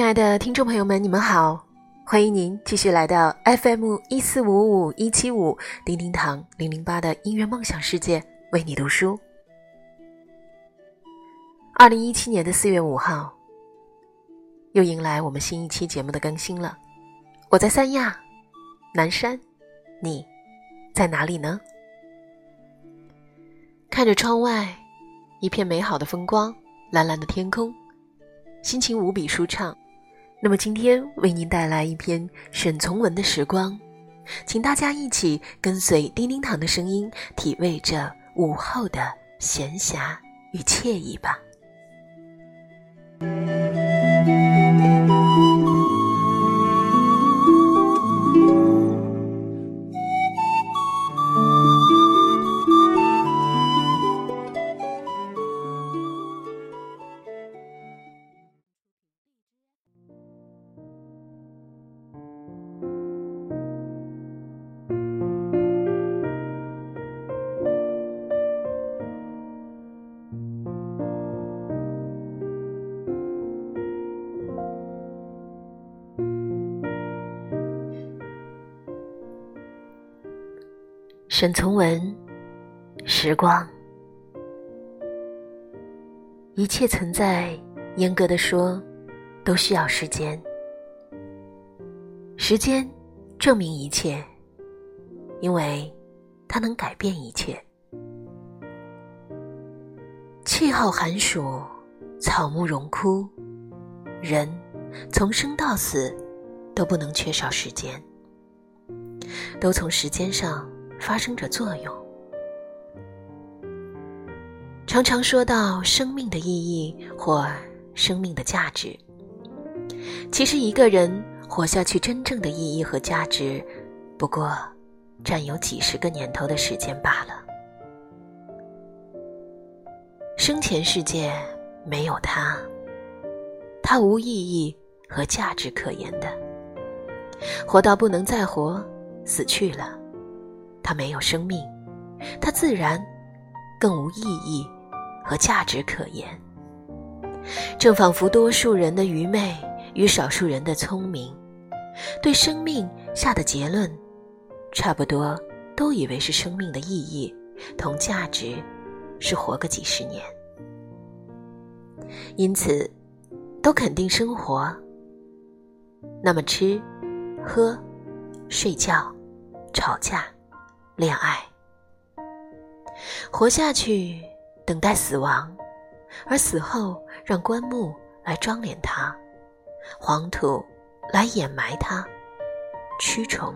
亲爱的听众朋友们，你们好，欢迎您继续来到 FM 一四五五一七五叮叮堂零零八的音乐梦想世界，为你读书。二零一七年的四月五号，又迎来我们新一期节目的更新了。我在三亚南山，你在哪里呢？看着窗外一片美好的风光，蓝蓝的天空，心情无比舒畅。那么今天为您带来一篇沈从文的时光，请大家一起跟随叮叮堂的声音，体味着午后的闲暇与惬意吧。沈从文，时光，一切存在，严格的说，都需要时间。时间证明一切，因为它能改变一切。气候寒暑，草木荣枯，人从生到死都不能缺少时间，都从时间上。发生着作用。常常说到生命的意义或生命的价值，其实一个人活下去真正的意义和价值，不过占有几十个年头的时间罢了。生前世界没有他，他无意义和价值可言的。活到不能再活，死去了。他没有生命，他自然更无意义和价值可言。正仿佛多数人的愚昧与少数人的聪明，对生命下的结论，差不多都以为是生命的意义同价值是活个几十年，因此都肯定生活。那么吃、喝、睡觉、吵架。恋爱，活下去，等待死亡，而死后让棺木来装殓他，黄土来掩埋他，蛆虫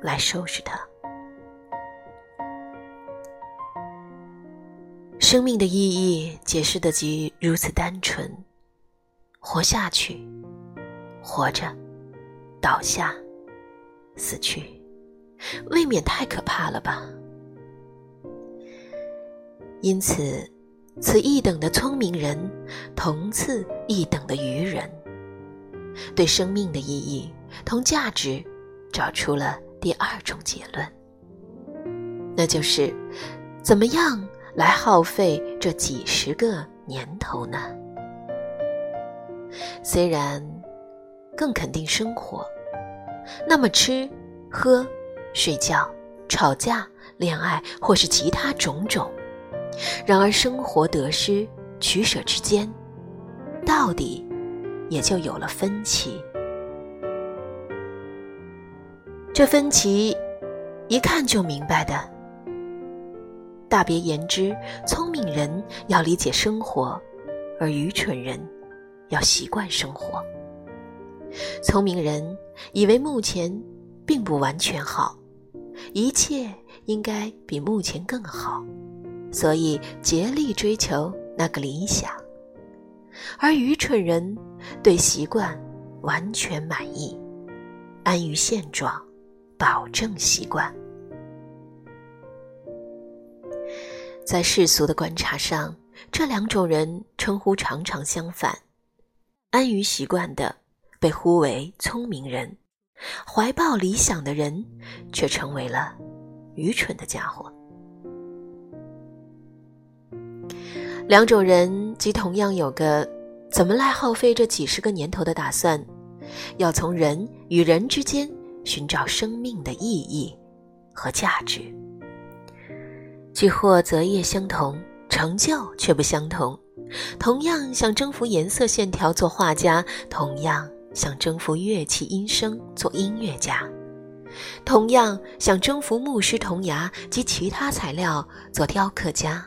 来收拾他。生命的意义解释的即如此单纯：活下去，活着，倒下，死去。未免太可怕了吧！因此，此一等的聪明人，同次一等的愚人，对生命的意义同价值，找出了第二种结论，那就是：怎么样来耗费这几十个年头呢？虽然更肯定生活，那么吃喝。睡觉、吵架、恋爱，或是其他种种。然而，生活得失取舍之间，到底也就有了分歧。这分歧，一看就明白的。大别言之，聪明人要理解生活，而愚蠢人要习惯生活。聪明人以为目前并不完全好。一切应该比目前更好，所以竭力追求那个理想。而愚蠢人对习惯完全满意，安于现状，保证习惯。在世俗的观察上，这两种人称呼常常相反：安于习惯的被呼为聪明人。怀抱理想的人，却成为了愚蠢的家伙。两种人即同样有个怎么来耗费这几十个年头的打算，要从人与人之间寻找生命的意义和价值？既或择业相同，成就却不相同。同样想征服颜色线条做画家，同样想征服乐器音声做音乐家，同样想征服牧师铜牙及其他材料做雕刻家，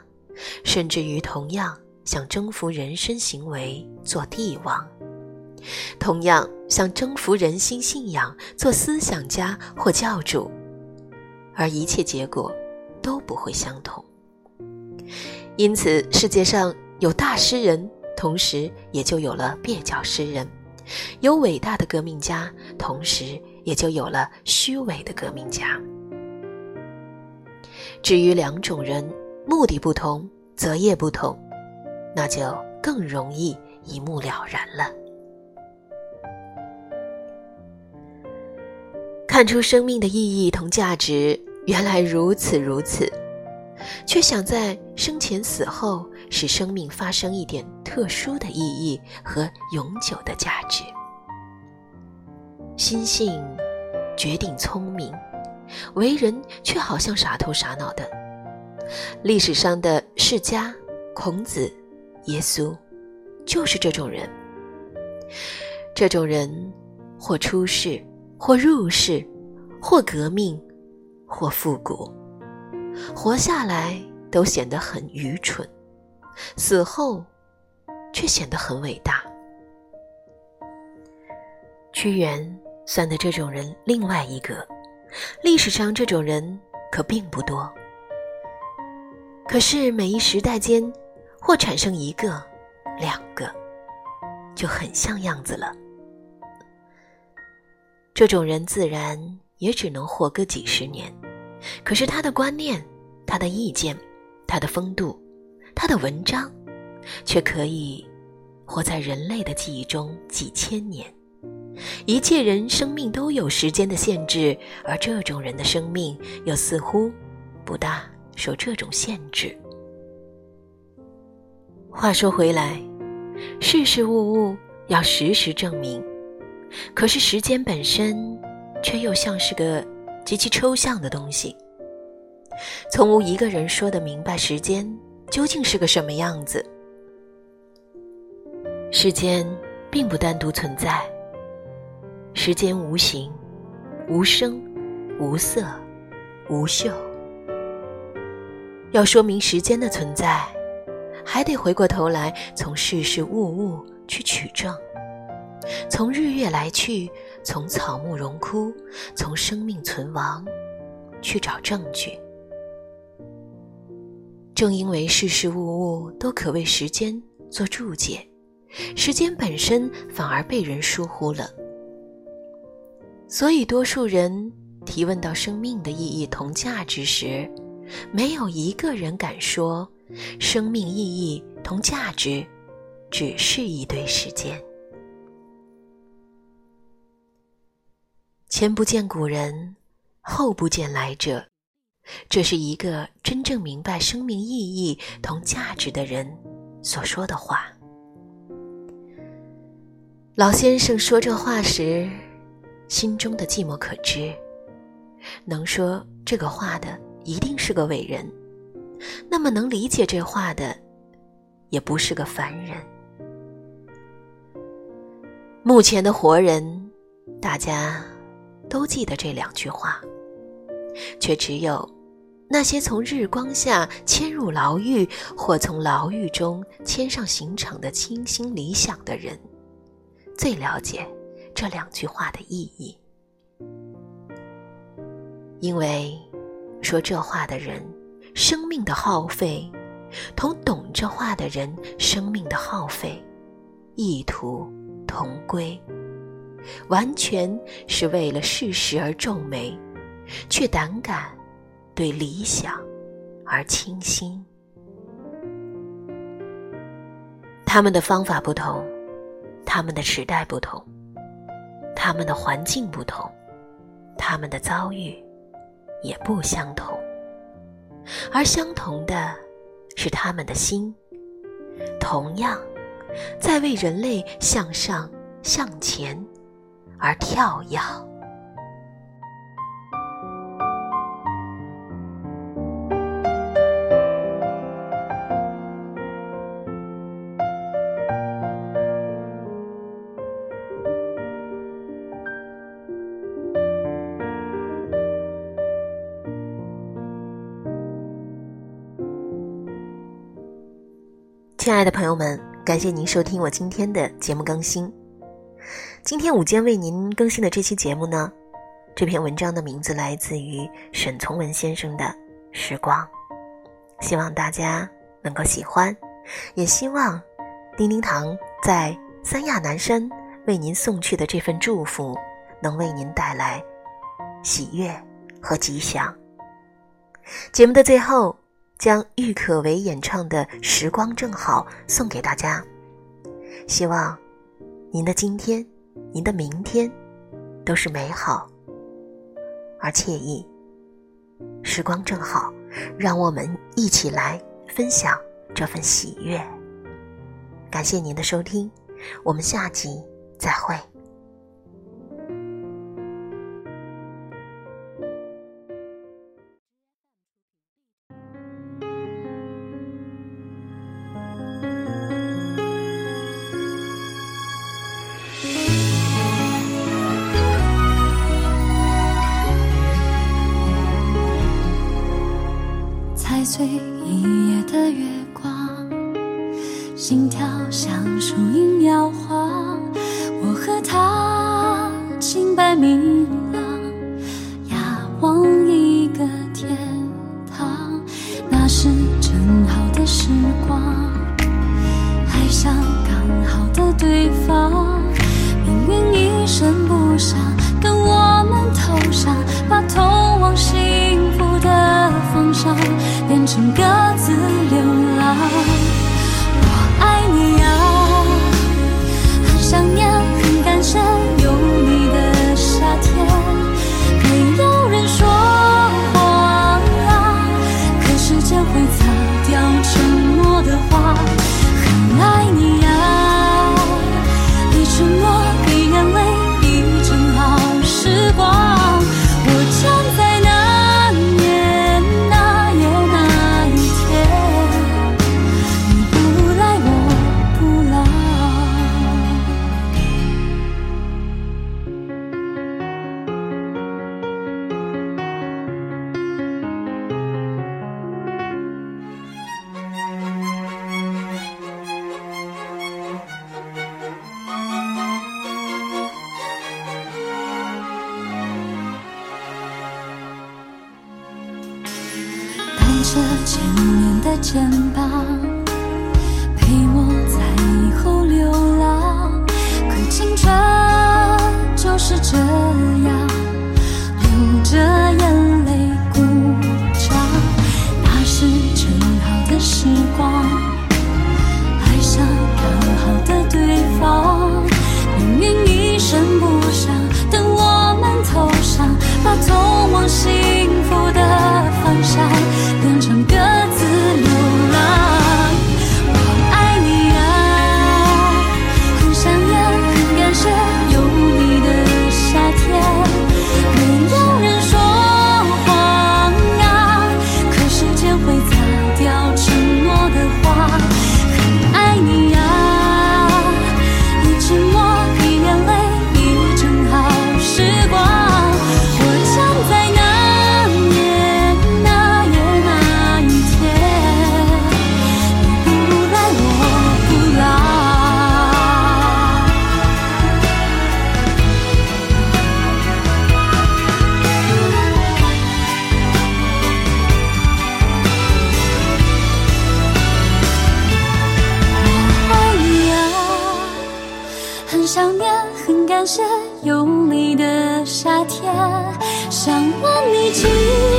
甚至于同样想征服人身行为做帝王，同样想征服人心信仰做思想家或教主，而一切结果都不会相同。因此，世界上。有大诗人，同时也就有了蹩脚诗人；有伟大的革命家，同时也就有了虚伪的革命家。至于两种人，目的不同，择业不同，那就更容易一目了然了。看出生命的意义同价值，原来如此如此。却想在生前死后使生命发生一点特殊的意义和永久的价值。心性决定聪明，为人却好像傻头傻脑的。历史上的释迦、孔子、耶稣，就是这种人。这种人，或出世，或入世，或革命，或复古。活下来都显得很愚蠢，死后却显得很伟大。屈原算的这种人另外一个，历史上这种人可并不多。可是每一时代间，或产生一个、两个，就很像样子了。这种人自然也只能活个几十年。可是他的观念、他的意见、他的风度、他的文章，却可以活在人类的记忆中几千年。一切人生命都有时间的限制，而这种人的生命又似乎不大受这种限制。话说回来，事事物物要时时证明，可是时间本身却又像是个。极其抽象的东西，从无一个人说得明白时间究竟是个什么样子。时间并不单独存在，时间无形、无声、无色、无嗅。要说明时间的存在，还得回过头来从事事物物去取证，从日月来去。从草木荣枯，从生命存亡，去找证据。正因为事事物物都可为时间做注解，时间本身反而被人疏忽了。所以，多数人提问到生命的意义同价值时，没有一个人敢说，生命意义同价值只是一堆时间。前不见古人，后不见来者。这是一个真正明白生命意义同价值的人所说的话。老先生说这话时，心中的寂寞可知。能说这个话的，一定是个伟人；那么能理解这话的，也不是个凡人。目前的活人，大家。都记得这两句话，却只有那些从日光下迁入牢狱，或从牢狱中迁上刑场的清新理想的人，最了解这两句话的意义。因为说这话的人生命的耗费，同懂这话的人生命的耗费，意图同归。完全是为了事实而皱眉，却胆敢对理想而倾心。他们的方法不同，他们的时代不同，他们的环境不同，他们的遭遇也不相同，而相同的是他们的心，同样在为人类向上向前而跳跃。亲爱的朋友们，感谢您收听我今天的节目更新。今天午间为您更新的这期节目呢，这篇文章的名字来自于沈从文先生的《时光》，希望大家能够喜欢，也希望叮叮堂在三亚南山为您送去的这份祝福，能为您带来喜悦和吉祥。节目的最后。将郁可唯演唱的《时光正好》送给大家，希望您的今天、您的明天都是美好而惬意。时光正好，让我们一起来分享这份喜悦。感谢您的收听，我们下集再会。是正好的时光，爱上刚好的对方。命运一声不响，等我们投降，把通往幸福的方向。变成各肩膀，感谢有你的夏天，想问你。